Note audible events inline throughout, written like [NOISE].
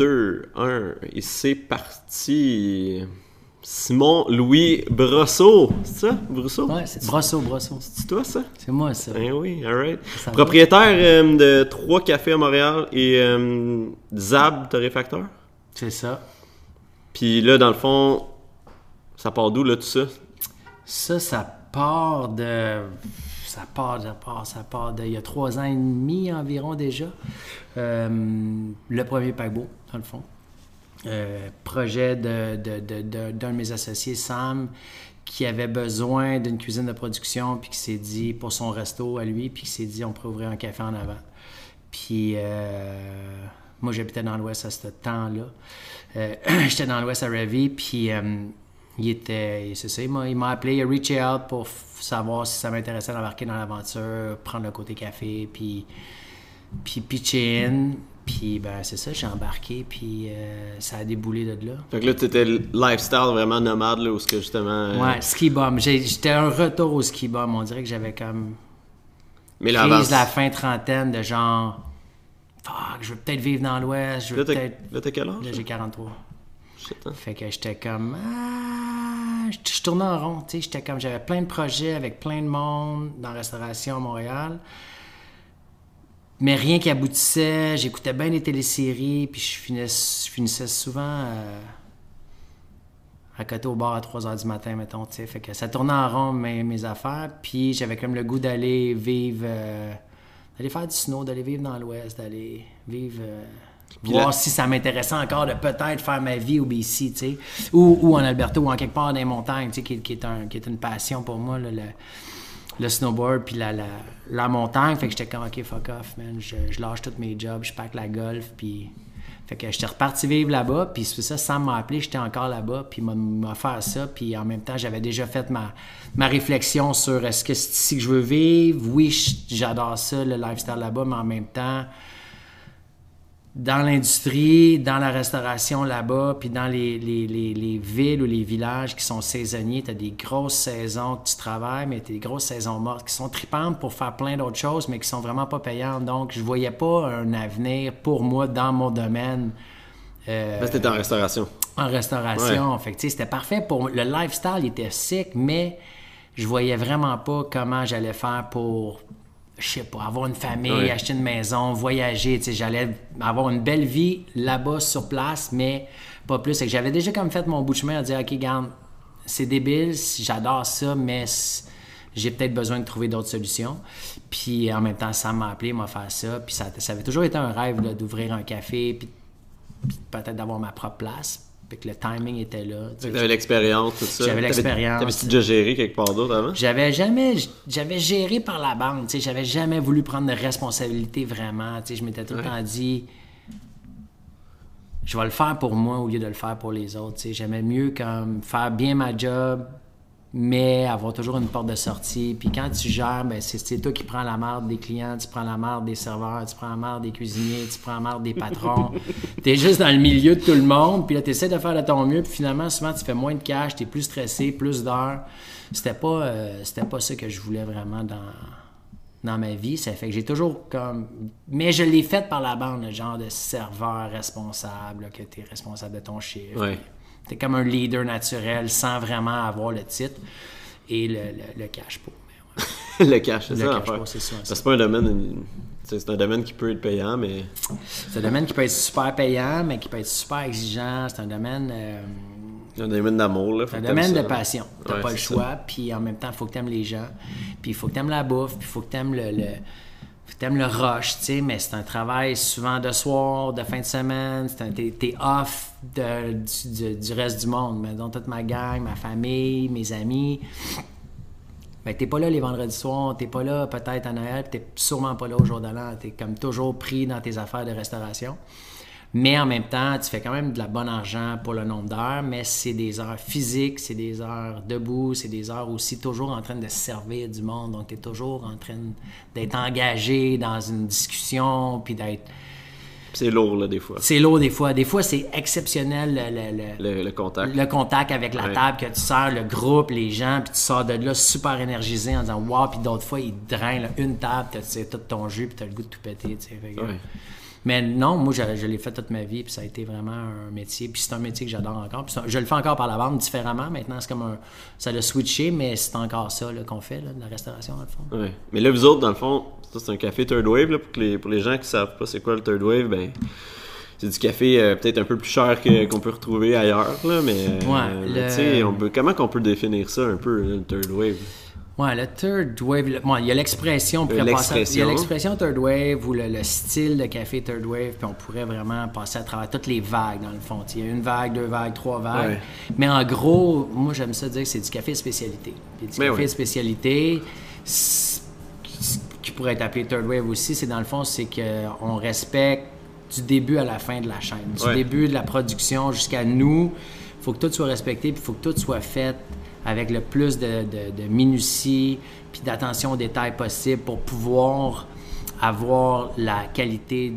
2, 1, et c'est parti. Simon Louis Brosseau, c'est ça, Brosseau? Ouais, c'est Brosseau, Brosseau. C'est toi ça? C'est moi ça. Eh oui, alright. Propriétaire euh, de trois cafés à Montréal et euh, Zab Torréfacteur. C'est ça. Puis là, dans le fond, ça part d'où là tout ça? Ça, ça part de. Ça part, ça part, ça part. Il y a trois ans et demi environ déjà. Euh, le premier paquebot, dans le fond. Euh, projet de, de- de- de- d'un de mes associés, Sam, qui avait besoin d'une cuisine de production, puis qui s'est dit, pour son resto à lui, puis qui s'est dit, on pourrait ouvrir un café en avant. Puis euh, moi, j'habitais dans l'Ouest à ce temps-là. Euh, [CLEARS THROAT] J'étais dans l'Ouest à Revy, puis il était, c'est ça, il m'a, il m'a appelé, il a reaché out pour savoir si ça m'intéressait d'embarquer dans l'aventure, prendre le côté café, puis, puis pitcher in. Puis ben c'est ça, j'ai embarqué, puis euh, ça a déboulé de là. Fait que là, t'étais lifestyle vraiment nomade, là, où ce que justement. euh, Ouais, ski bum. J'ai- J'étais un retour au ski bum. On dirait que j'avais comme Mais là, de la fin trentaine de genre, fuck, je veux peut-être vivre dans l'Ouest, je veux peut-être. là, t'as quel âge? Là, j'ai 43. Hein? Fait que j'étais comme. Ah, je, tournais en rond, tu sais. J'étais comme. J'avais plein de projets avec plein de monde dans la restauration à Montréal. Mais rien qui aboutissait. J'écoutais bien les téléséries, puis je finissais, souvent euh, à côté au bar à 3 h du matin, mettons, tu sais. Fait que ça tournait en rond, mes, affaires. Puis j'avais comme le goût d'aller vivre. euh, d'aller faire du snow, d'aller vivre dans l'Ouest, d'aller vivre. euh, voir si ça m'intéressait encore de peut-être faire ma vie au BC, tu sais, ou, ou en Alberta, ou en quelque part dans les montagnes, tu sais, qui, qui est, un, qui est une passion pour moi, là, le, le snowboard, puis la, la, la montagne. Fait que j'étais comme, OK, fuck off, man, je, je lâche tous mes jobs, je pack la golf, puis... Fait que j'étais reparti vivre là-bas, puis c'est ça, Sam m'a appelé, j'étais encore là-bas, puis il m'a- m'a offert ça, puis en même temps, j'avais déjà fait ma, ma réflexion sur est-ce que c'est ici que je veux vivre? Oui, j'adore ça, le lifestyle là-bas, mais en même temps, dans l'industrie, dans la restauration là-bas, puis dans les, les- les- les villes ou les villages qui sont saisonniers, tu as des grosses saisons que tu travailles, mais tu as des grosses saisons mortes qui sont tripantes pour faire plein d'autres choses, mais qui sont vraiment pas payantes. Donc, je voyais pas un avenir pour moi dans mon domaine. euh, Là, t'étais en restauration. en restauration. Fait que, tu sais, c'était parfait pour le lifestyle, était sick, mais je voyais vraiment pas comment j'allais faire pour, je sais pas, avoir une famille, acheter une maison, voyager. Tu sais, j'allais avoir une belle vie là-bas sur place, mais pas plus. Que j'avais déjà comme fait mon bout de chemin à dire, ok, garde, c'est débile, j'adore ça, mais j'ai peut-être besoin de trouver d'autres solutions. Puis en même temps, Sam m'a appelé, m'a fait ça. Puis ça, ça avait toujours été un rêve d'ouvrir un café, puis puis peut-être d'avoir ma propre place. Fait que le timing était là. tu t'avais l'expérience, tout ça. J'avais l'expérience. T'avais-tu déjà géré quelque part d'autre avant? J'avais jamais, j'avais géré par la bande, tu sais, j'avais jamais voulu prendre de responsabilité vraiment, tu sais, je m'étais tout le Ouais. temps dit, je vais le faire pour moi au lieu de le faire pour les autres, tu sais, j'aimais mieux comme faire bien ma job, mais avoir toujours une porte de sortie, puis quand tu gères, ben c'est, toi qui prends la marde des clients, tu prends la marde des serveurs, tu prends la marde des cuisiniers, tu prends la marde des patrons, [LAUGHS] t'es juste dans le milieu de tout le monde, puis là t'essaies de faire de ton mieux, puis finalement souvent tu fais moins de cash, t'es plus stressé, plus d'heures, c'était pas, euh, c'était pas ça que je voulais vraiment dans, dans ma vie. Ça fait que j'ai toujours comme. Mais je l'ai fait par la bande, le genre de serveur responsable, là, que tu es responsable de ton chiffre. Ouais. Tu es comme un leader naturel sans vraiment avoir le titre et le, le, le cash pour. Ouais. [LAUGHS] le cash, c'est ça cash c'est ça, C'est pas un domaine... C'est un domaine qui peut être payant, mais... C'est un domaine qui peut être super payant, mais qui peut être super exigeant. C'est un domaine. euh, C'est un domaine d'amour, là. C'est un domaine de passion. T'as Ouais, pas le choix. Puis en même temps, il faut que t'aimes les gens. Puis il faut que t'aimes la bouffe. Puis il faut que t'aimes le, le t'aimes le rush, tu sais. Mais c'est un travail souvent de soir, de fin de semaine. T'es off du, reste du monde. Mais donc toute ma gang, ma famille, mes amis. Ben, t'es pas là les vendredis soirs, t'es pas là peut-être à Noël, t'es sûrement pas là au jour de l'an. T'es comme toujours pris dans tes affaires de restauration. Mais en même temps, tu fais quand même de la bonne argent pour le nombre d'heures, mais c'est des heures physiques, c'est des heures debout, c'est des heures aussi toujours en train de servir du monde. Donc, tu es toujours en train d'être engagé dans une discussion, puis d'être C'est lourd, là, des fois. C'est lourd des fois. Des fois, c'est exceptionnel le, le, le, le contact. le contact avec la Ouais. table que tu sers, le groupe, les gens, puis tu sors de là super énergisé en disant wow, puis d'autres fois, ils drainent là, une table, tu sais, tout ton jus, puis tu as le goût de tout péter. tu sais. Mais non, moi, je, je l'ai fait toute ma vie, puis ça a été vraiment un métier. Puis c'est un métier que j'adore encore. Puis je le fais encore par la bande différemment. Maintenant, c'est comme un. Ça l'a switché, mais c'est encore ça qu'on fait, là, de la restauration, dans le fond. Ouais. Mais là, vous autres, dans le fond, ça, c'est un café third wave. Là, pour, que les, pour les gens qui savent pas c'est quoi le third wave, ben, c'est du café euh, peut-être un peu plus cher qu'on peut retrouver ailleurs. Là, mais euh, Ouais, le- sais, on peut- comment qu'on peut définir ça un peu, le third wave? Ouais, le third wave, le- il y a l'expression, Euh, il y a l'expression. third wave ou le, le style de café third wave, puis on pourrait vraiment passer à travers toutes les vagues dans le fond. Il y a une vague, deux vagues, trois vagues. Ouais. Mais en gros, moi j'aime ça dire que c'est du café spécialité. Puis du Mais café ouais. spécialité, ce qui pourrait être appelé third wave aussi, c'est dans le fond, c'est qu'on respecte du début à la fin de la chaîne, du Ouais. début de la production jusqu'à nous. Il faut que tout soit respecté, puis il faut que tout soit fait avec le plus de, minutie puis d'attention aux détails possible pour pouvoir avoir la qualité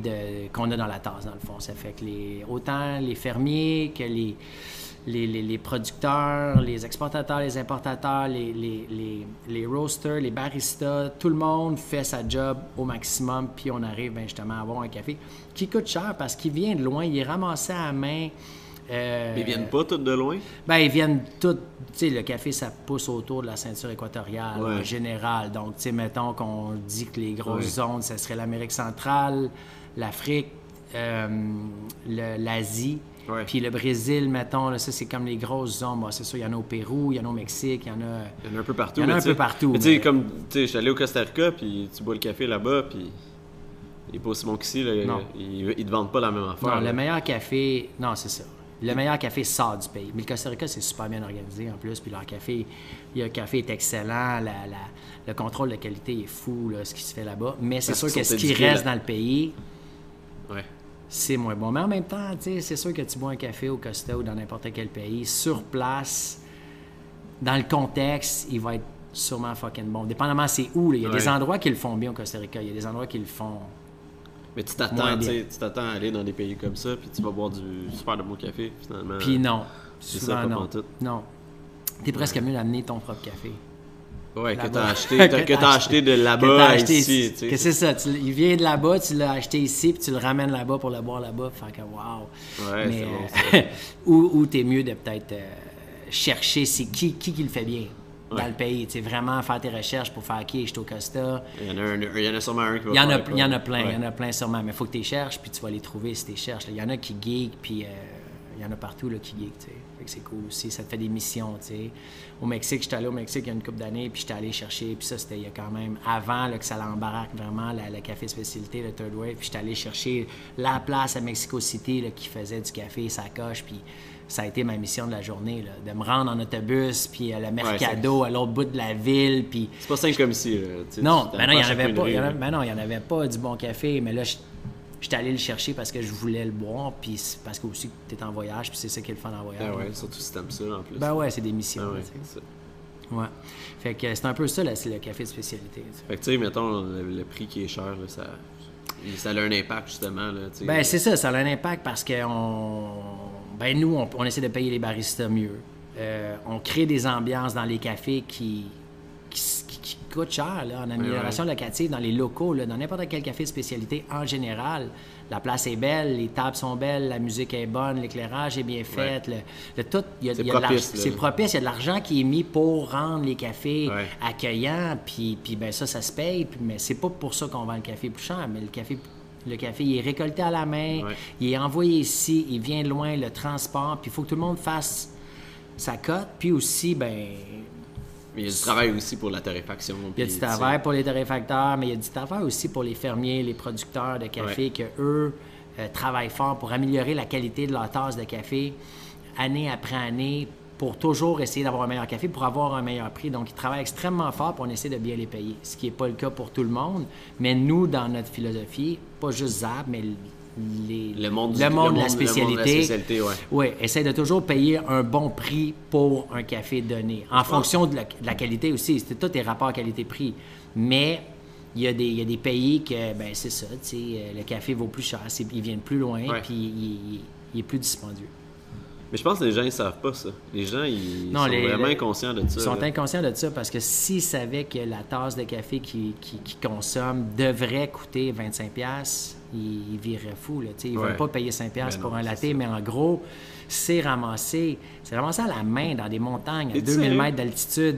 qu'on a dans la tasse, dans le fond. Ça fait que les, autant les fermiers que les, producteurs, les exportateurs, les importateurs, les roasters, les baristas, tout le monde fait sa job au maximum, puis on arrive ben, justement à avoir un café qui coûte cher parce qu'il vient de loin, il est ramassé à la main. Euh, Mais ils viennent pas tous de loin? ben, ils viennent tous. Tu sais, le café, ça pousse autour de la ceinture équatoriale Ouais. en général. Donc, tu sais, mettons qu'on dit que les grosses Ouais. zones, ça serait l'Amérique centrale, l'Afrique, euh, l'Asie. Ouais. Puis le Brésil, mettons, là, ça, c'est comme les grosses zones. Bon, c'est sûr, il y en a au Pérou, il y en a au Mexique, il y en a. Il y en a un peu partout. Il y en a un peu partout, Mais tu sais, comme, tu sais, je suis allé au Costa Rica, puis tu bois le café là-bas, puis il est pas aussi bon qu'ici. Ils, ils te vendent pas la même affaire. Non, là. le meilleur café, non, c'est ça. Le meilleur café sort du pays. Mais le Costa Rica, c'est super bien organisé en plus. Puis leur café, le café est excellent. la- la- le contrôle de qualité est fou, là, ce qui se fait là-bas. Mais c'est sûr que ce qui reste là. dans le pays, Ouais. c'est moins bon. Mais en même temps, c'est sûr que tu bois un café au Costa ou dans n'importe quel pays, sur place, dans le contexte, il va être sûrement fucking bon. Dépendamment c'est où. là. Il y a des endroits qui le font bien au Costa Rica. Il y a des endroits qui le font Mais tu t'attends, tu t'attends à aller dans des pays comme ça, puis tu vas boire du super de bon café, finalement. Puis non. c'est ça, non. pantoute. Non. T'es presque mieux d'amener ton propre café. Ouais, que t'as acheté, [LAUGHS] que t'as acheté de là-bas à ici, sais. Que c'est ça. tu- il vient de là-bas, tu l'as acheté ici, puis tu le ramènes là-bas pour le boire là-bas. Fait que wow. Ouais, Mais, c'est bon, [LAUGHS] euh, ou, ou t'es mieux de peut-être euh, chercher c'est qui, qui qui le fait bien dans le pays. Tu vraiment faire tes recherches pour faire qui suis au Costa. Il y en a, un- il y en a sûrement un qui va Il y en a, il y en a plein, il y en a plein sûrement. Mais il faut que tu les cherches, puis tu vas les trouver si tu les cherches. là. Il y en a qui geek, puis euh, il y en a partout là, qui geek. c'est cool aussi. Ça te fait des missions. tu sais. Au Mexique, j'étais allé au Mexique il y a une couple d'années, puis j'étais allé chercher. Puis ça, c'était il y a quand même avant là, que ça l'embarque vraiment, la, le café spécialité, le Third Wave. Puis j'étais allé chercher la place à Mexico City là, qui faisait du café, sa coche. Puis ça a été ma mission de la journée, là, de me rendre en autobus, puis à le Mercado, à l'autre bout de la ville, puis C'est pas simple comme ici, là. non, ben non, il n'y en avait pas. en ben non, il y en avait pas du bon café, mais là, je- j'étais allé le chercher parce que je voulais le boire, puis parce que aussi tu es en voyage, puis c'est ça qui est le fun en voyage. Ah ouais, surtout si t'aimes ça, en plus. Ben ouais, c'est des missions. Ouais, ça. Ouais. Fait que c'est un peu ça, là, c'est le café de spécialité. Fait que, tu sais, mettons, le, le prix qui est cher, là, ça, ça a un impact, justement, là. Ben c'est ça, ça a un impact parce que on, ben nous, on, on essaie de payer les baristas mieux. Euh, on crée des ambiances dans les cafés qui, qui, s- qui- qui coûtent cher là, en amélioration locative, dans les locaux, là, dans n'importe quel café de spécialité en général. La place est belle, les tables sont belles, la musique est bonne, l'éclairage est bien fait, le, le tout, il y a, C'est propice, il y a de l'argent qui est mis pour rendre les cafés accueillants, puis, puis ben ça, ça se paye, puis- mais c'est pas pour ça qu'on vend le café plus cher, mais le café, le café, il est récolté à la main, Ouais. il est envoyé ici, il vient de loin, le transport, puis il faut que tout le monde fasse sa cote, puis aussi, ben, Mais il y a du travail aussi pour la torréfaction. il y a du travail pour les torréfacteurs, mais il y a du travail aussi pour les fermiers, les producteurs de café, Ouais. que eux euh, travaillent fort pour améliorer la qualité de leur tasse de café année après année pour toujours essayer d'avoir un meilleur café, pour avoir un meilleur prix. Donc, ils travaillent extrêmement fort pour on essaie de bien les payer, ce qui n'est pas le cas pour tout le monde. Mais nous, dans notre philosophie, pas juste Zab, mais les, Le monde, du- le monde de la le monde de la spécialité, spécialité, ouais. oui, essaie de toujours payer un bon prix pour un café donné, en fonction de la, de la qualité aussi. C'est tout est rapport qualité-prix. Mais il y, a des, il y a des pays que, ben c'est ça, tu sais, euh, le café vaut plus cher, c'est- ils viennent plus loin, puis il, il est plus dispendieux. Mais je pense que les gens, ils savent pas ça. Les gens, ils Non, sont les- vraiment les- inconscients de ça. Ils sont là. inconscients de ça parce que s'ils savaient que la tasse de café qu'ils consomment devrait coûter 25$, ils, ils viraient fous. Là, ils ne Ouais. veulent pas payer 5$ Ben pour non, un latte, mais en gros, c'est ramassé. C'est ramassé à la main dans des montagnes à Es-tu 2000 sérieux? mètres d'altitude.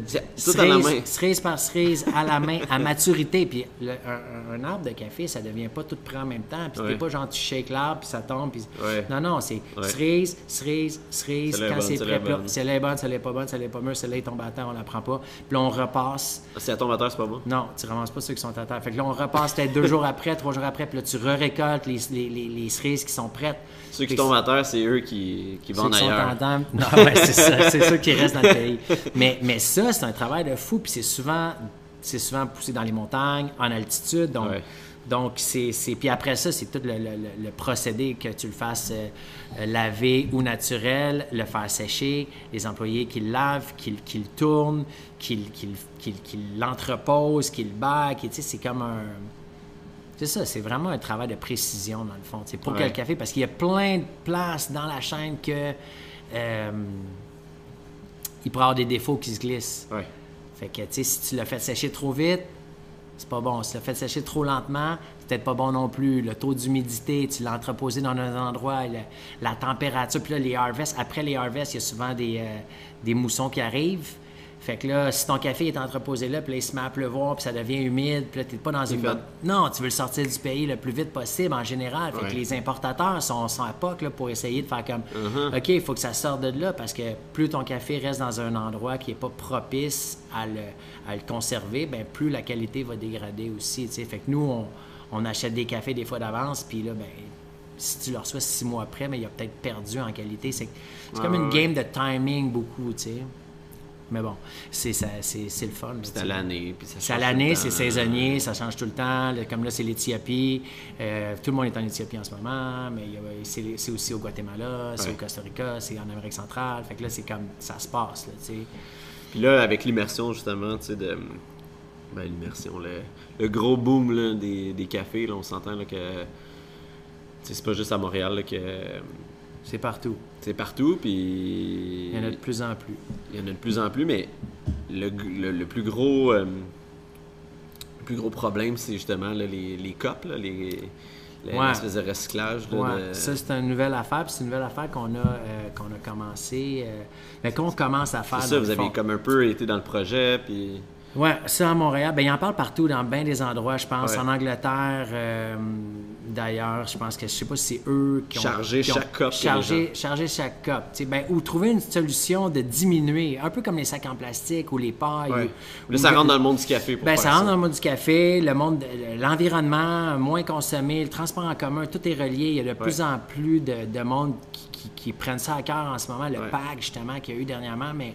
main. Cerise par cerise, à la main, à maturité. Puis le- un, un arbre de café, ça devient pas tout prêt en même temps. Puis Ouais. c'est pas genre tu shakes l'arbre, puis ça tombe. Puis... Ouais. Non, non, c'est Ouais. cerise, cerise, cerise. Quand c'est prêt, est puis bonne. celle-là est bonne, celle-là est pas bonne, celle-là est pas mûre, celle-là est tombée à terre, on la prend pas. Puis là, on repasse. Si elle tombe à terre, c'est pas bon? Non, tu ramasses pas ceux qui sont à terre. Fait que là, on repasse peut-être deux jours après, trois jours après, puis là, tu re-récoltes les, les, les, les cerises qui sont prêtes. Ceux qui tombent à terre, c'est eux qui, qui vendent qui sont ailleurs. Non, [LAUGHS] ouais, c'est ça, c'est ça qui reste dans le pays. [LAUGHS] Mais, mais ça, c'est un travail de fou, puis c'est souvent, c'est souvent poussé dans les montagnes, en altitude. Donc, Ouais. donc c'est, Puis après ça, c'est tout le, le- le- procédé, que tu le fasses euh, euh, laver ou naturel, le faire sécher, les employés qui le lavent, qui, le- qui le tournent, qui, qui, qui, le- qui l'entreposent, qui le baguent. Tu sais, c'est comme un. C'est ça, c'est vraiment un travail de précision, dans le fond. C'est pour Ouais. que le café, parce qu'il y a plein de places dans la chaîne que. euh, il pourrait avoir des défauts qui se glissent. Ouais. Fait que, tu sais, si tu l'as fait sécher trop vite, c'est pas bon. Si tu l'as fait sécher trop lentement, c'est peut-être pas bon non plus. Le taux d'humidité, tu l'as entreposé dans un endroit, le- la température, puis là, les harvests, après les harvests, il y a souvent des, euh, des moussons qui arrivent. Fait que là, si ton café est entreposé là, puis là, il se met à pleuvoir, puis ça devient humide, puis là, t'es pas dans une bonne... Non, tu veux le sortir du pays le plus vite possible en général. Fait Ouais. que les importateurs sont, sont à POC là, pour essayer de faire comme Uh-huh. OK, il faut que ça sorte de là parce que plus ton café reste dans un endroit qui n'est pas propice à le, à le conserver, ben plus la qualité va dégrader aussi. Fait que nous, on, on achète des cafés des fois d'avance, puis là, ben, si tu le reçois six mois après, mais il a peut-être perdu en qualité. C'est comme une ouais, game de timing beaucoup, tu sais. Mais bon, c'est le fun. C'est à l'année. C'est à l'année, c'est saisonnier, ça change tout le temps. Comme là, c'est l'Éthiopie. Euh, tout le monde est en Éthiopie en ce moment, mais c'est aussi au Guatemala, c'est Ouais. au Costa Rica, c'est en Amérique centrale. Fait que là, c'est comme ça se passe, là. Puis là, avec l'immersion, justement, tu sais, de. Ben, l'immersion, le, le gros boom là, des, des cafés, là, on s'entend que. c'est pas juste à Montréal que. C'est partout. C'est partout, puis. Il y en a de plus en plus. Il y en a de plus en plus, mais le, le- le plus gros. euh, le plus gros problème, c'est justement là, les, les copes, là, les. les- Ouais. De recyclage. là, Ouais, de- ça, c'est une nouvelle affaire, puis c'est une nouvelle affaire qu'on a, euh, qu'on a commencé, euh, mais qu'on commence à faire. C'est ça, vous avez comme un peu été dans le projet, puis. Ouais, ça à Montréal. Ben, il en parle partout, dans bien des endroits, je pense. Ouais. En Angleterre, euh, d'ailleurs, je pense que je sais pas si c'est eux qui ont. Qui ont chaque Charger, charger chaque sais, Ben, ou trouver une solution de diminuer, un peu comme les sacs en plastique ou les pailles. Ouais. ou- Là, ça rentre dans le monde du café pour ben, ça rentre dans le monde du café, le monde, l'environnement moins consommé, le transport en commun, tout est relié. Il y a de plus en plus de, de monde qui, qui- qui prennent ça à cœur en ce moment, le pack justement qu'il y a eu dernièrement. Mais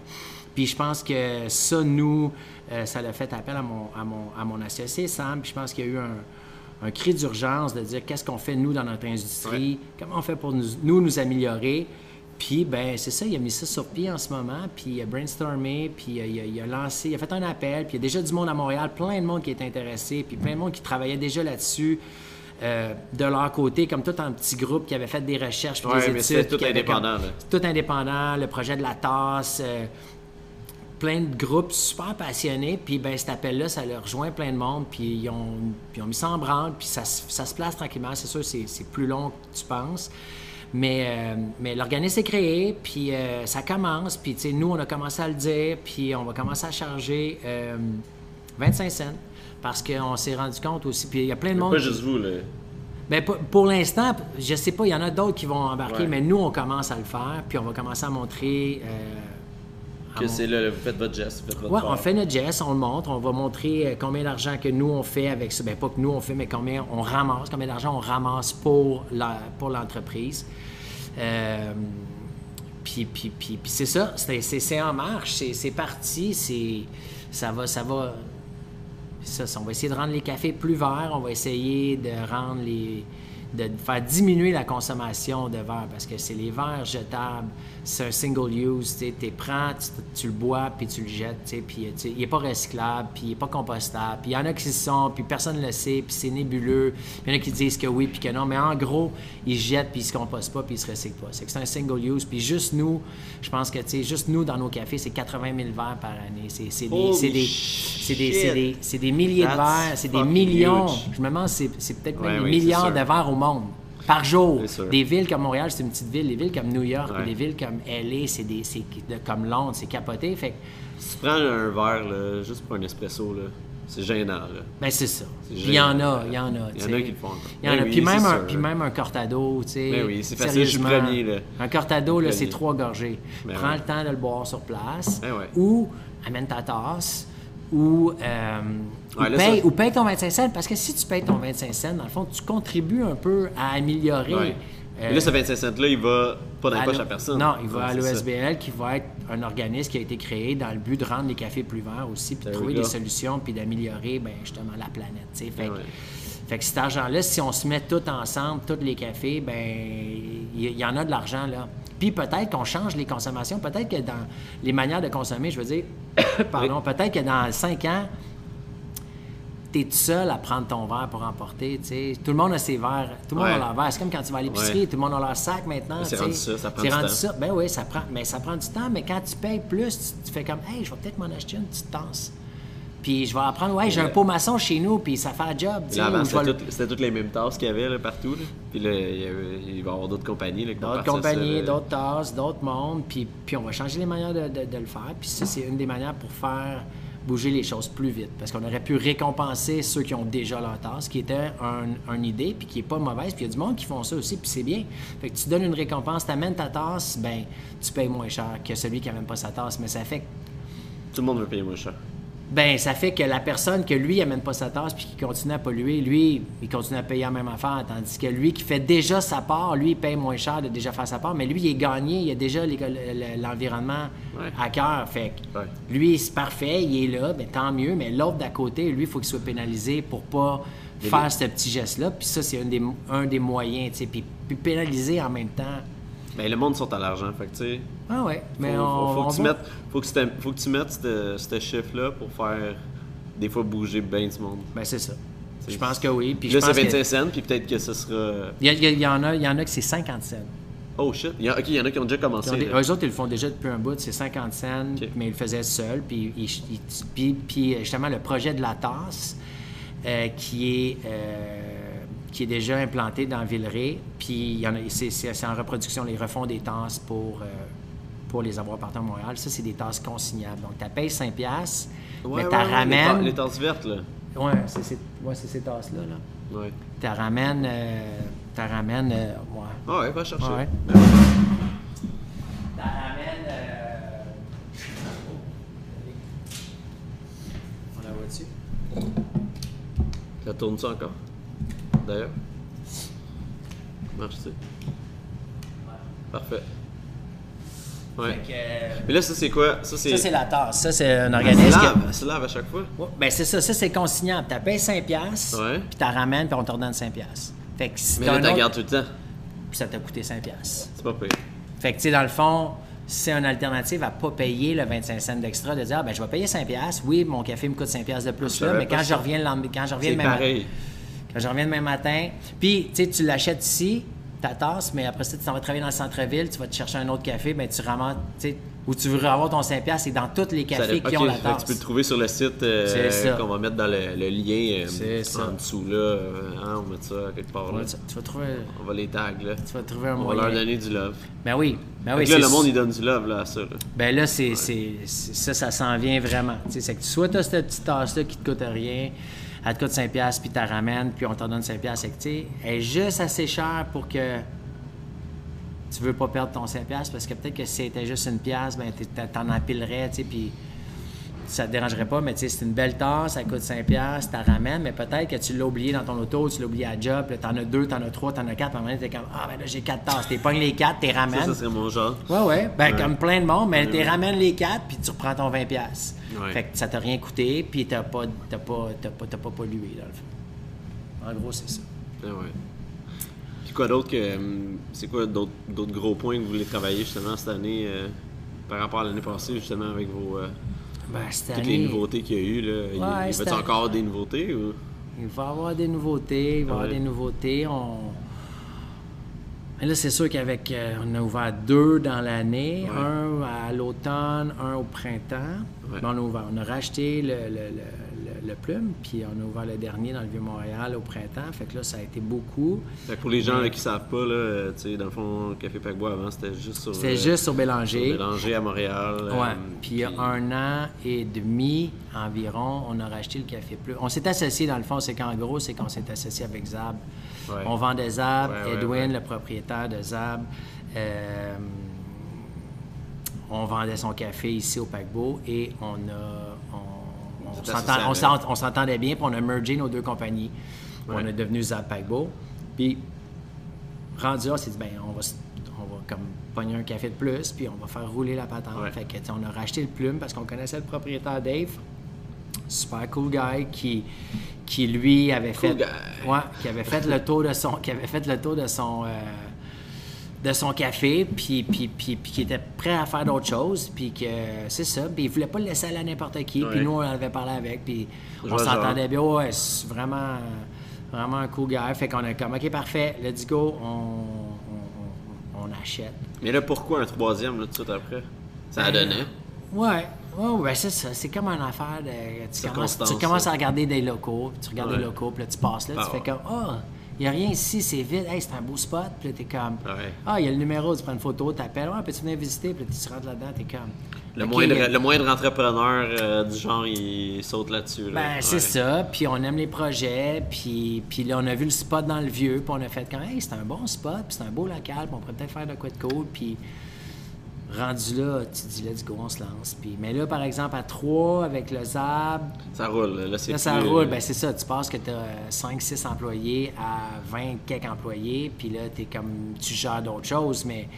puis je pense que ça, nous, euh, ça l'a fait appel à mon, à mon, à mon associé Sam. Puis je pense qu'il y a eu un, un cri d'urgence de dire qu'est-ce qu'on fait nous dans notre industrie, comment on fait pour nous, nous, nous améliorer? Puis, ben, c'est ça, il a mis ça sur pied en ce moment, puis il a brainstormé, puis il a, il a- il a lancé, il a fait un appel, puis il y a déjà du monde à Montréal, plein de monde qui est intéressé, puis plein de monde qui travaillait déjà là-dessus. euh, de leur côté, comme tout un petit groupe qui avait fait des recherches, puis Ouais, des mais études. c'était tout comme- indépendant. Tout indépendant, le projet de la tasse, euh, plein de groupes super passionnés, puis ben cet appel-là, ça leur rejoint plein de monde, puis ils ont, ils ont mis ça en branle, puis ça, se- ça se place tranquillement. C'est sûr, c'est c'est plus long que tu penses. Mais, euh, mais l'organisme est créé, puis euh, ça commence, puis tu sais, nous, on a commencé à le dire, puis on va commencer à charger euh, 25 cents, parce qu'on s'est rendu compte aussi, puis il y a plein de monde... Pas juste vous, là. ben, pour, pour l'instant, je sais pas, il y en a d'autres qui vont embarquer, Ouais. mais nous, on commence à le faire, puis on va commencer à montrer... Que mon- c'est là, vous faites votre geste, vous faites votre Ouais, part. on fait notre geste, on le montre, on va montrer euh, combien d'argent que nous on fait avec ça. Ben pas que nous on fait, mais combien on ramasse, combien d'argent on ramasse pour la, pour l'entreprise. Euh, puis, puis, puis, puis c'est ça, c'est, c'est, c'est en marche, c'est, c'est parti, c'est, ça va, ça va. ça, ça, on va essayer de rendre les cafés plus verts, on va essayer de rendre les, de faire diminuer la consommation de verre parce que c'est les verres jetables, c'est un single use, tu les prends, tu, tu, le bois, puis tu le jettes, puis sais, il n'est pas recyclable, puis il n'est pas compostable, puis il y en a qui sont, puis personne ne le sait, puis c'est nébuleux, il y en a qui disent que oui, puis que non, mais en gros, ils jettent, puis ils se compostent pas, puis ils se recyclent pas. C'est que c'est un single use, puis juste nous, je pense que, juste nous, dans nos cafés, c'est 80 000 verres par année. C'est des, Holy c'est des, c'est des, c'est shit. des, c'est des milliers de verres, c'est des millions. huge. Je me demande, c'est c'est peut-être même Ouais, des oui, milliards de verres au monde par jour. Des villes comme Montréal, c'est une petite ville. Les villes comme New York, Ouais. les villes comme LA, c'est des, c'est de- comme Londres, c'est capoté. Fait Si tu prends un verre, là, juste pour un espresso, là, c'est gênant. Là. ben c'est ça. Il y en a, il y en a. Il y en a qui le font. Il y en a. Ben oui, puis, même un, puis même un cortado, tu sais. Ben oui, c'est facile, je suis premier, là. Un cortado, là, c'est trois gorgées. Ben Prends ouais. le temps de le boire sur place. Ben ouais. Ou amène ta tasse. Ou, euh, ou Ouais, paye, ça- ou paye ton 25 cents. Parce que si tu payes ton 25 cents, dans le fond, tu contribues un peu à améliorer. Ouais. euh, là, ce 25 cents-là, il va pas dans la à poche l'O- à personne. Non, il va à l'OSBL qui va être un organisme qui a été créé dans le but de rendre les cafés plus verts aussi, puis de trouver des solutions, puis d'améliorer ben, justement la planète. Fait, Ouais. Fait que cet argent-là, si on se met tout ensemble, tous les cafés, ben il y, en a de l'argent là. Puis peut-être qu'on change les consommations, peut-être que dans les manières de consommer, je veux dire, [COUGHS] pardon, peut-être que dans cinq ans, tu es tout seul à prendre ton verre pour emporter. tu sais. Tout le monde a ses verres. Tout le monde Ouais. a leur verre. C'est comme quand tu vas à l'épicerie, Ouais. tout le monde a leur sac maintenant. C'est rendu ça, ça prend du rendu temps. ça. Ben oui, ça prend, mais ça prend du temps. Mais quand tu payes plus, tu, tu fais comme, hey, je vais peut-être m'en acheter une petite tasse. Puis je vais apprendre, ouais, j'ai un pot maçon chez nous, puis ça fait un job. Là, avant, c'était le- toutes, c'était toutes les mêmes tasses qu'il y avait là, partout. Là. Puis là, il, y avait- il va y avoir d'autres compagnies. Là, D'autres compagnies, d'autres tasses, d'autres mondes, puis, puis on va changer les manières de, de- de le faire. Puis ça, c'est une des manières pour faire bouger les choses plus vite. Parce qu'on aurait pu récompenser ceux qui ont déjà leur tasse, qui était un, une idée, puis qui est pas mauvaise. Puis il y a du monde qui font ça aussi, puis c'est bien. Fait que tu donnes une récompense, tu amènes ta tasse, ben tu payes moins cher que celui qui n'amène pas sa tasse. Mais ça fait que Tout le monde veut payer moins cher. Ben, ça fait que la personne que lui amène pas sa tasse puis qui continue à polluer, lui, il continue à payer la même affaire, tandis que lui qui fait déjà sa part, lui, il paye moins cher de déjà faire sa part, mais lui, il est gagné, il a déjà l'environnement Ouais. à cœur. Fait que Ouais. lui, c'est parfait, il est là, ben, tant mieux, mais l'autre d'à côté, lui, il faut qu'il soit pénalisé pour pas faire ce petit geste-là, puis ça, c'est un des, un des moyens, tu sais, puis, puis pénaliser en même temps. Le monde sont à l'argent. Fait que, tu sais, Ah ouais, mais faut, on, faut- faut que tu mettes, faut que tu t'am- faut que tu mettes ce chiffre-là pour faire des fois bouger bien du monde. Ben, c'est ça. Je pense que oui. Puis là, je c'est pense que- 25 cents, puis peut-être que ce sera. Il y, en a, il y en a que c'est 50 cents. Oh shit! Il y a, ok, il y en a qui ont déjà commencé. ont des- eux autres, ils le font déjà depuis un bout, c'est 50 cents, mais ils le faisaient seuls. Puis, puis, puis, justement, le projet de la tasse, euh, qui, est, euh, qui est déjà implanté dans Villeray, puis c'est, en reproduction, ils refont des tasses pour, euh, pour les avoir partout à Montréal. Ça, c'est des tasses consignables. Donc, tu payes 5$, piastres, Ouais, mais tu ouais, les ramènes. Les tasses vertes, là. Ouais, c'est, ouais, ces tasses-là. Là. Ouais. Tu ramènes. euh, t'en ramènes euh, ouais. Ah ouais, va chercher. Ouais. T'en ramènes. On la voit dessus? Ça tourne ça encore? D'ailleurs? Marche-tu? Parfait. Ouais. Que, euh, Mais là, ça, c'est quoi? Ça, c'est. Ça, c'est la tasse. Ça, c'est un organisme. lave, ça lave à chaque fois? Ouais, Ben, c'est ça. Ça, c'est consignable. Tu payes 5$, piastres, Ouais. puis tu ramènes, puis on te redonne 5$. piastres. Fait que si Mais t'as là, tu autre, gardes tout le temps. puis ça t'a coûté 5$. piastres. C'est pas pire. Fait que, tu sais, dans le fond, c'est une alternative à pas payer le 25 cents d'extra, de dire, ah, ben, je vais payer 5$. piastres. Oui, mon café me coûte 5$ piastres de plus là, mais quand je reviens quand je reviens C'est le même pareil. Quand je reviens demain matin, puis tu sais, tu l'achètes ici, ta tasse, mais après ça, tu t'en vas travailler dans le centre-ville, tu vas te chercher un autre café, ben tu ramasses, tu sais, où tu veux avoir ton 5$, c'est dans tous les cafés qui ont la tasse. Tu peux le trouver sur le site euh, qu'on va mettre dans le, le lien euh, ça. en dessous là. euh, hein, on va mettre ça quelque part là. Tu, vas trouver, On va les tags là. tu vas trouver un On va leur donner du love. Ben oui, ben oui. Là, le monde, il donne du love là, à ça. Là. Ben là, c'est, ça, ça s'en vient vraiment. C'est que soit tu as cette petite tasse-là qui te coûte rien, elle te coûte 5$, piastres, puis la ramènes, puis on t'en donne 5$, piastres, tu sais, elle est juste assez chère pour que tu veux pas perdre ton 5$, piastres, parce que peut-être que si c'était juste une pièce, ben t'en empilerais, tu sais, puis ça te dérangerait pas, mais tu sais, c'est une belle tasse, ça coûte 5$, piastres, tu la ramènes, mais peut-être que tu l'as oublié dans ton auto, tu l'as oublié à job, là, t'en as deux, t'en as trois, t'en as quatre, à un moment donné, t'es comme, ah, ben là, j'ai quatre tasses, t'es pognes les quatre, t'es Ça, ramènes. ça serait mon genre. Ouais, ouais. Ben, Ouais. comme plein de monde, mais Ouais, tu ouais. ramènes les quatre, puis tu reprends ton 20$. piastres. Ouais. Fait que ça t'a rien coûté, puis t'as pas, t'as pas, t'as pas, t'as pas pollué, dans le fond. En gros, c'est ça. Ah ouais. Puis quoi d'autre que. hum, C'est quoi d'autres d'autres gros points que vous voulez travailler justement cette année euh, par rapport à l'année passée, justement, avec vos. euh, Ben, cette toutes les nouveautés qu'il y a eu, là. Il y a- Ouais, y cette a année- encore des nouveautés ou? il va y avoir des nouveautés. Il va y avoir des nouveautés. On... Mais là, c'est sûr qu'avec. euh, on a ouvert deux dans l'année, Ouais. un à l'automne, un au printemps. Ouais. On, a ouvert- on a racheté le, le, le- le- plume, puis on a ouvert le dernier dans le Vieux-Montréal au printemps. Fait que là, ça a été beaucoup. Fait que pour les gens là, qui savent pas, là, tu sais, dans le fond, Café Paquebois avant, c'était juste sur. C'était juste sur sur Bélanger. Bélanger à Montréal. euh, Ouais. Puis il y a un an et demi environ, on a racheté le Café Plume. On s'est associé, dans le fond, c'est qu'en gros, c'est qu'on s'est associé avec Zab. Ouais. On vendait Zab, Ouais, Edwin, le propriétaire de Zab. euh, on vendait son café ici au paquebot et on a. On, on s'entendait bien, puis on a mergé nos deux compagnies. Ouais. On est devenu Paquebot. Puis, rendu là, on s'est dit, ben, on va, on va comme pogner un café de plus, puis on va faire rouler la patente. Ouais. Fait que, on a racheté le plume parce qu'on connaissait le propriétaire Dave. Super cool guy qui, qui lui avait Cool fait. Ouais, qui avait fait le tour de son qui avait fait le tour de son euh, de son café puis, puis, puis, puis qui était prêt à faire d'autres choses puis que c'est ça puis il voulait pas le laisser aller à n'importe qui puis Ouais. nous on avait parlé avec puis on s'entendait bien ouais c'est vraiment vraiment un cool gars fait qu'on a comme ok parfait let's go on, on, on- achète Mais là, pourquoi un troisième, là, tout de suite après? Ça a Ben, donné. Ouais, ouais, ouais, c'est ça. C'est comme une affaire de. Tu commences, tu commences à regarder des locaux, puis tu regardes Ouais. des locaux, puis là, tu passes là, Ah tu fais comme, ah, il n'y a rien ici, c'est vide, hey, c'est un beau spot, puis là, t'es comme, Ouais. ah, il y a le numéro, tu prends une photo, t'appelles, ouais, peux-tu venir visiter, puis là, tu rentres là-dedans, t'es comme. Le, OK, moindre, a- le moindre entrepreneur euh, du genre, il saute là-dessus. là. Ben, c'est ça, puis on aime les projets, puis, puis là, on a vu le spot dans le vieux, puis on a fait comme, hey, c'est un bon spot, puis c'est un beau local, puis on pourrait peut-être faire de quoi de cool, puis rendu là, tu dis, let's go, on se lance. Puis, mais là, par exemple, à 3, avec le ZAB, Ça roule. Là, c'est Là, ça plus, roule, euh, ben c'est ça. Tu passes que tu as 5-6 employés à 20 quelques employés, puis là, es comme, tu gères d'autres choses, mais,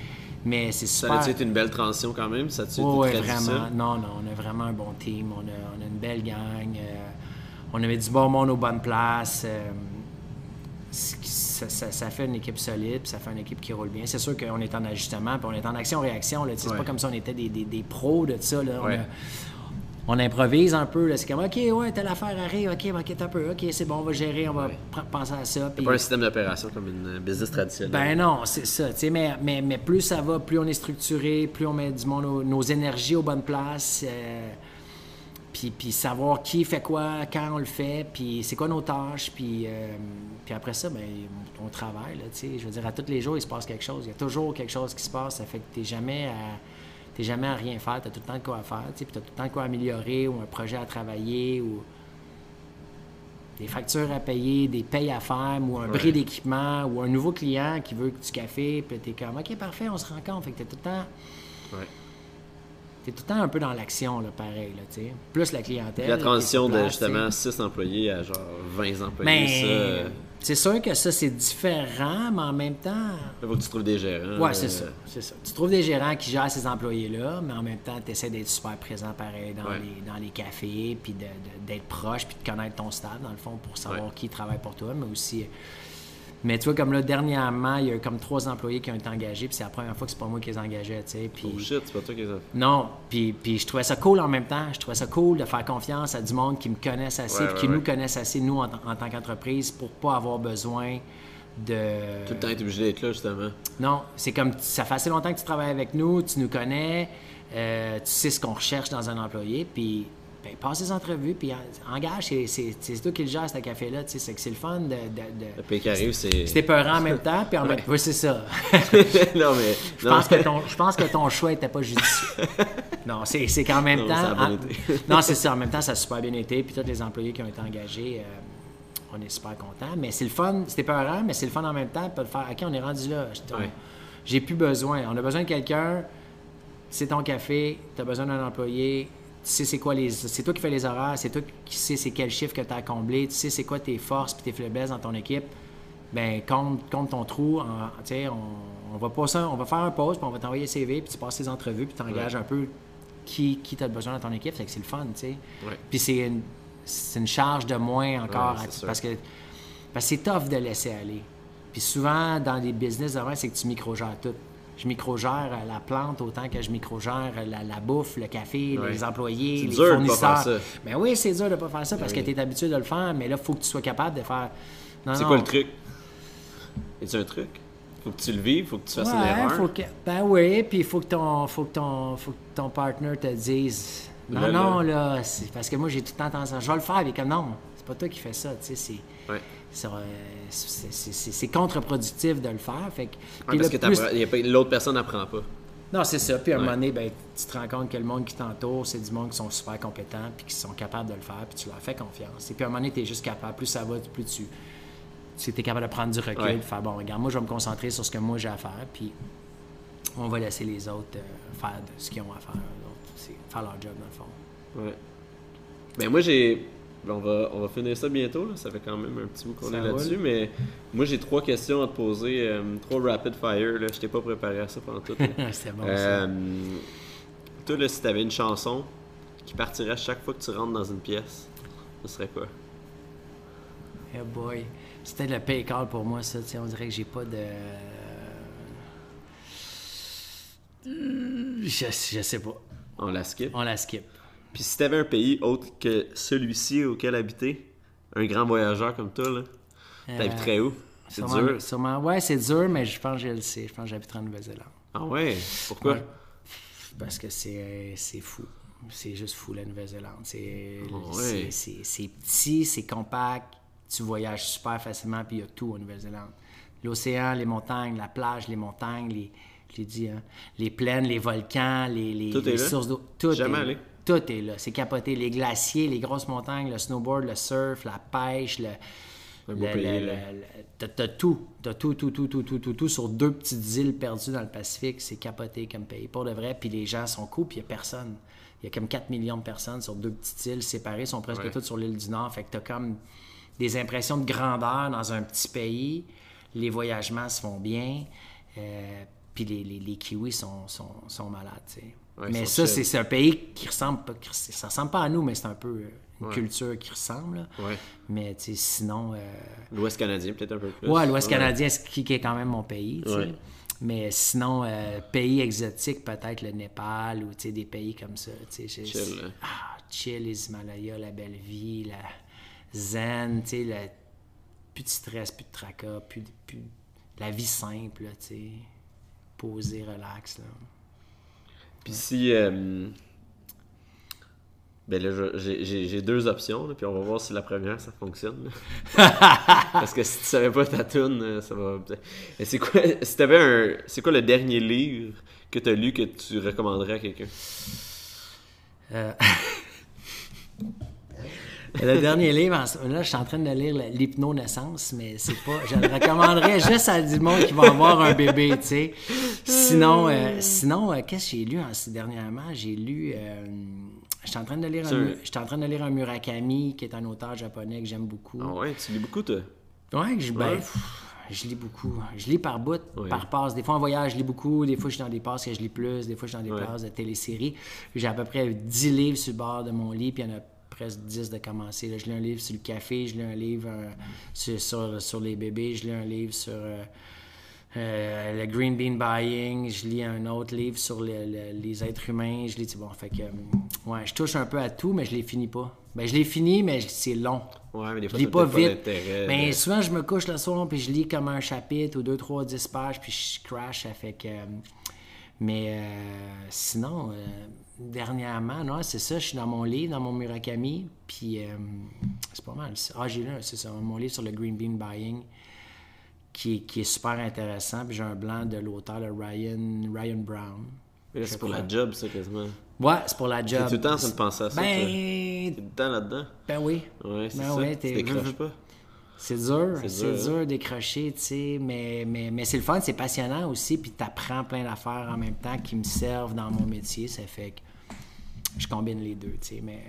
mais c'est Ça super. a été une belle transition quand même? Ça a été Ouais, vraiment. difficile? Non, non, on a vraiment un bon team. On a, on a une belle gang. euh, on avait du bon monde aux bonnes places. euh, ça, ça- ça fait une équipe solide, puis ça fait une équipe qui roule bien. C'est sûr qu'on est en ajustement, puis on est en action-réaction. C'est Ouais. pas comme si on était des, des- des pros de ça. Là. On, Ouais. a- on improvise un peu. C'est comme, OK, ouais, telle affaire arrive. OK, OK, t'as un peu. OK, c'est bon, on va gérer, on va Ouais. penser à ça. puis- Pas un système d'opération comme une euh, business traditionnelle. ben non, c'est ça. Mais, mais, mais plus ça va, plus on est structuré, plus on met du monde, nos, nos énergies aux bonnes places. euh, puis, puis savoir qui fait quoi, quand on le fait, puis c'est quoi nos tâches. Puis, euh, puis après ça, ben, on travaille. Là, je veux dire, à tous les jours, il se passe quelque chose. Il y a toujours quelque chose qui se passe. Ça fait que tu n'es jamais à. T'es jamais à rien faire, tu as tout le temps de quoi faire, tu sais, puis tu as tout le temps de quoi améliorer ou un projet à travailler ou des factures à payer, des payes à faire, ou un Ouais. bris d'équipement, ou un nouveau client qui veut du café, puis t'es comme, OK, parfait, on se rencontre. Fait que t'es tout le temps, Ouais. T'es tout le temps un peu dans l'action, là, pareil, là, tu sais. Plus la clientèle. La transition de tu justement 6 employés à genre 20 employés, Mais ça. euh, c'est sûr que ça, c'est différent, mais en même temps, Il faut que tu trouves des gérants. Ouais, euh, c'est ça, c'est ça. Tu trouves des gérants qui gèrent ces employés-là, mais en même temps, tu essaies d'être super présent pareil dans, Ouais. les, dans les cafés, puis d'être proche, puis de connaître ton staff, dans le fond, pour savoir Ouais. qui travaille pour toi, mais aussi... Mais tu vois, comme là, dernièrement, il y a eu comme trois employés qui ont été engagés, puis c'est la première fois que c'est pas moi qui les engageais, tu sais, puis... Oh shit, c'est pas toi qui les as. Non, puis, puis je trouvais ça cool en même temps. Je trouvais ça cool de faire confiance à du monde qui me connaissent assez, Ouais, puis ouais, qui ouais. nous connaissent assez, nous, en, en tant qu'entreprise, pour pas avoir besoin de... Tout le temps, t'es obligé d'être là, justement. Non, c'est comme ça fait assez longtemps que tu travailles avec nous, tu nous connais, euh, tu sais ce qu'on recherche dans un employé, puis ben, passe les entrevues, puis en- engage, c'est- c'est c'est toi qui le gères, ce café-là, tu sais, c'est que c'est le fun de... de, de- Le pays qui arrive, c'est. C'était peurant en même temps, puis en même oui, c'est ça. [LAUGHS] non, mais. Je pense, que ton, je pense que ton choix n'était pas judicieux. [LAUGHS] Non, c'est c'est qu'en même Non, temps. ça a bien en- été. [LAUGHS] non, c'est ça. En même temps, ça a super bien été. Puis tous les employés qui ont été engagés, euh, on est super contents. Mais c'est le fun. C'était peurant, mais c'est le fun en même temps. De faire, OK, on est rendu là. J'ai plus besoin. On a besoin de quelqu'un. C'est ton café. Tu as besoin d'un employé. Tu sais c'est quoi les. C'est toi qui fais les horaires. C'est toi qui sais c'est quel chiffre que tu as à combler. Tu sais c'est quoi tes forces puis tes faiblesses dans ton équipe. Ben compte, compte ton trou. En, on, on va pas ça, on va faire un pause, puis on va t'envoyer CV, puis tu passes tes entrevues, puis tu engages Ouais. un peu qui, qui tu as besoin dans ton équipe. Fait que c'est le fun, tu sais. Ouais. Puis c'est une, c'est une charge de moins encore, Ouais, c'est à- sûr. parce que parce que c'est tough de laisser aller. Puis souvent, dans les business, avant, c'est que tu micro-gères tout. Je micro-gère la plante autant que je micro-gère la, la bouffe, le café, Ouais. les employés, C'est les dur de pas fournisseurs. faire ça. Ben oui, c'est dur de pas faire ça parce Ben que tu es habitué de le faire, mais là, il faut que tu sois capable de faire. C'est quoi le truc? Y a un truc? Faut que tu le vives, faut que tu fasses une Ouais, erreur. faut que, ben oui, puis il faut que ton, faut que ton, faut que ton partner te dise. Non, Là, non, là, parce que moi j'ai tout le temps tendance à. Je vais le faire, mais comme non, c'est pas toi qui fais ça, tu sais, c'est. Ouais. C'est, contre-productif de le faire. Fait que, parce là, que plus- l'autre personne n'apprend pas. Non, c'est ça. Puis à un Ouais. moment donné, ben, tu te rends compte que le monde qui t'entoure, c'est du monde qui sont super compétents, puis qui sont capables de le faire, puis tu leur fais confiance. Et puis à un moment donné, tu es juste capable. Plus ça va, plus tu es capable de prendre du recul, Ouais. de faire bon, regarde, moi, je vais me concentrer sur ce que moi j'ai à faire, puis on va laisser les autres euh, faire de ce qu'ils ont à faire. autres. Faire leur job, dans le fond. Ouais. Ben moi j'ai. On va, on va finir ça bientôt, là. ça fait quand même un petit bout qu'on est là-dessus, mais moi j'ai trois questions à te poser, euh, trois rapid fire, là. je t'ai pas préparé à ça pendant tout. [LAUGHS] C'était bon, ça. Euh, toi, là, si t'avais une chanson qui partirait chaque fois que tu rentres dans une pièce, ce serait quoi? Hey boy. C'était le pay call pour moi, ça. tu On dirait que j'ai pas de. Je, je sais pas. On la skip? On la skip. Puis si t'avais un pays autre que celui-ci auquel habiter, un grand voyageur comme toi, là, t'habiterais où? C'est Euh, Sûrement- dur. sûrement- ouais, c'est dur, mais je pense que je le sais. Je pense que j'habiterai en Nouvelle-Zélande. Ah ouais? Pourquoi? Ouais. Parce que c'est c'est fou. C'est juste fou, la Nouvelle-Zélande. C'est Ah ouais. c'est- petit, c'est compact. Tu voyages super facilement, puis il y a tout en Nouvelle-Zélande. L'océan, les montagnes, la plage, les montagnes, les, je dit, hein, les plaines, les volcans, les, les, Tout sources d'eau. Tout Jamais est allé? Tout est là. C'est capoté. Les glaciers, les grosses montagnes, le snowboard, le surf, la pêche, le. T'as tout. T'as tout, tout, tout, tout, tout, tout, tout sur deux petites îles perdues dans le Pacifique. C'est capoté comme pays. Pour de vrai. Puis les gens sont cool, puis il n'y a personne. Il y a comme 4 millions de personnes sur deux petites îles séparées. Ils sont presque Ouais. toutes sur l'île du Nord. Fait que t'as comme des impressions de grandeur dans un petit pays. Les voyagements se font bien. Euh, puis les, les, les Kiwis sont, sont, sont malades. Ouais, mais ça, c'est c'est un pays qui ressemble pas... Ça ressemble pas à nous, mais c'est un peu euh, une Ouais. culture qui ressemble. Ouais. Mais tu sais, sinon... euh, L'Ouest canadien, peut-être un peu plus. Ouais, l'Ouest canadien, ce qui qui est quand même mon pays. Mais sinon, euh, pays exotique, peut-être le Népal ou des pays comme ça. Chill, hein. Ah, chill, les Himalayas, la belle vie, la zen, tu sais, le- plus de stress, plus de tracas, plus, de- plus la vie simple, tu sais. Posé, relax, là. Puis si. euh, Ben là, j'ai- deux options, là, puis on va voir si la première ça fonctionne. [LAUGHS] Parce que si tu savais pas ta tune, euh, ça va. Mais c'est quoi, si t'avais un, c'est quoi le dernier livre que t'as lu que tu recommanderais à quelqu'un? Euh, [LAUGHS] [LAUGHS] Le dernier livre, en là, je suis en train de lire l'hypnonaissance, mais c'est pas. Je le recommanderais [LAUGHS] juste à du monde qui va avoir un bébé, tu sais. Sinon, euh, sinon, euh, qu'est-ce que j'ai lu en, dernièrement? J'ai lu. euh, je suis en train de lire un, en train de lire un Murakami, qui est un auteur japonais que j'aime beaucoup. Ah ouais, tu lis beaucoup, toi? Ouais, je, ben, Ouais. pff, je lis beaucoup. Je lis par bout, Ouais. par passe. Des fois en voyage, je lis beaucoup. Des fois, je suis dans des passes que je lis plus. Des fois, je suis dans des Ouais. passes de téléséries. J'ai à peu près 10 livres sur le bord de mon lit, puis il y en a presque 10 de commencer. Là, je lis un livre sur le café, je lis un livre euh, sur, sur, sur les bébés, je lis un livre sur euh, euh, le green bean buying, je lis un autre livre sur le- le- les êtres humains. Je lis, tu sais, bon, fait que, ouais, je touche un peu à tout, mais je les finis pas. Ben, je les finis, mais c'est long. Ouais, mais des Je fois, lis t'as pas vite. Mais de- souvent, je me couche le soir puis je lis comme un chapitre ou deux, trois, dix pages puis je crash. Ça fait que. Mais euh, sinon, euh, dernièrement, non, c'est ça. Je suis dans mon lit, dans mon Murakami. Puis euh, c'est pas mal. Ah, j'ai lu, un- c'est ça, mon livre sur le green bean buying qui, est- qui est super intéressant. Puis j'ai un blanc de l'auteur, le Ryan, Ryan Brown. Mais là, c'est pour la job, ça, quasiment. Ouais, c'est pour la job. tout le temps en train de penser à ça. Ben, T'es tout le temps là-dedans? ben oui. Ouais, c'est Ben ça. t'es- veux- pas? C'est dur, C'est dur, dur, décrocher, tu sais, mais, mais, mais c'est le fun, c'est passionnant aussi, puis t'apprends plein d'affaires en même temps qui me servent dans mon métier, ça fait que je combine les deux, tu sais, mais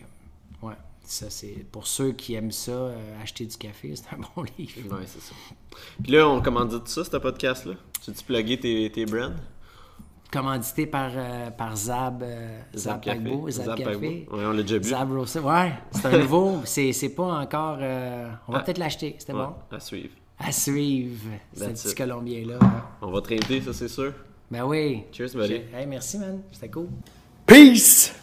ouais, ça c'est, pour ceux qui aiment ça, euh, acheter du café, c'est un bon [LAUGHS] livre. Ouais, c'est ça. Puis là, on commandite ça, ce podcast-là? Tu veux-tu plugger tes, tes brands? Commandité par, euh, par Zab, euh, Zab, Paquebot, Zab, Café. Ouais, on l'a déjà bu. Zab Roasted, ouais, c'est un [LAUGHS] nouveau, c'est, c'est pas encore, euh, on va peut-être l'acheter, c'était Ouais, bon? à suivre. À suivre, ce petit it. Colombien-là. On va te réinviter, ça c'est sûr. Ben oui. Cheers, buddy. Hey, merci, man. C'était cool. Peace!